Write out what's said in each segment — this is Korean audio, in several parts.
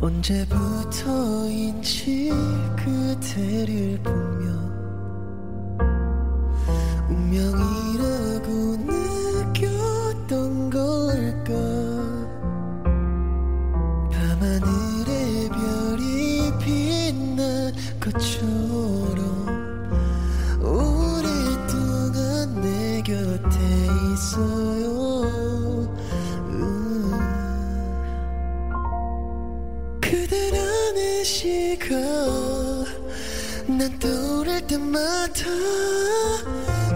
언제부터인지 그대를 보며 운명이라고 느꼈던 걸까? 밤하늘의 별이 빛난 것처럼 그대라는 시가 난 떠오를 때마다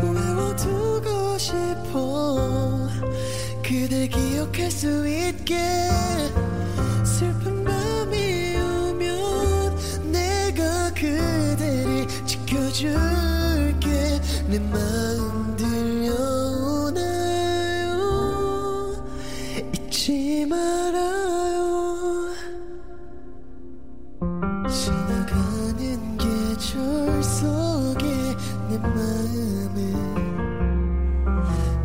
외워두고 싶어 그댈 기억할 수 있게 지나가는 계절 속에 내 마음은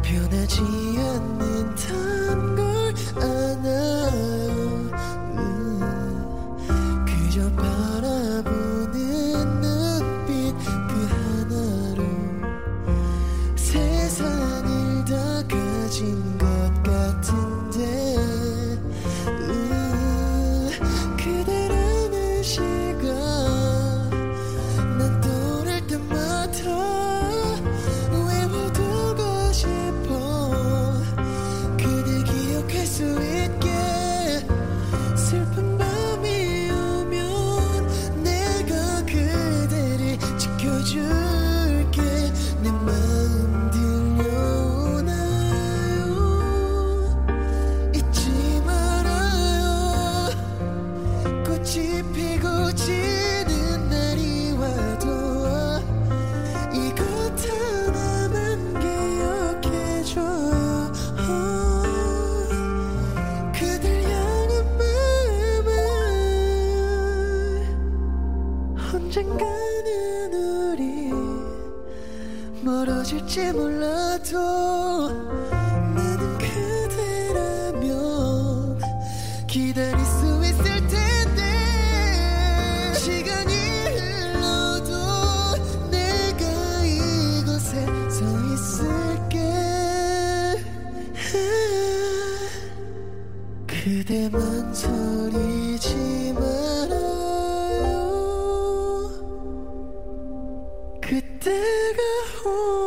변하지 않는단 걸 아나요. 음, 그저 바라보는 눈빛 그 하나로 세상을 다 가진 피고 지는 날이 와도 이곳 하나만 기억해줘요 그댈 향한 마음을 언젠가는 우리 멀어질지 몰라도 그대만 소리지 말아요. 그때가 오면